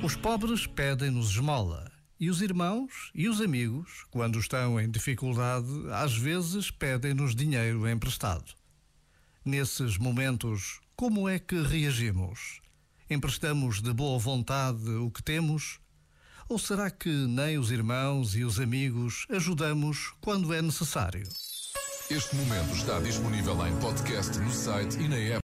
Os pobres pedem-nos esmola. E os irmãos e os amigos, quando estão em dificuldade, às vezes pedem-nos dinheiro emprestado. Nesses momentos, como é que reagimos? Emprestamos de boa vontade o que temos? Ou será que nem os irmãos e os amigos ajudamos quando é necessário? Este momento está disponível em podcast no site e na app.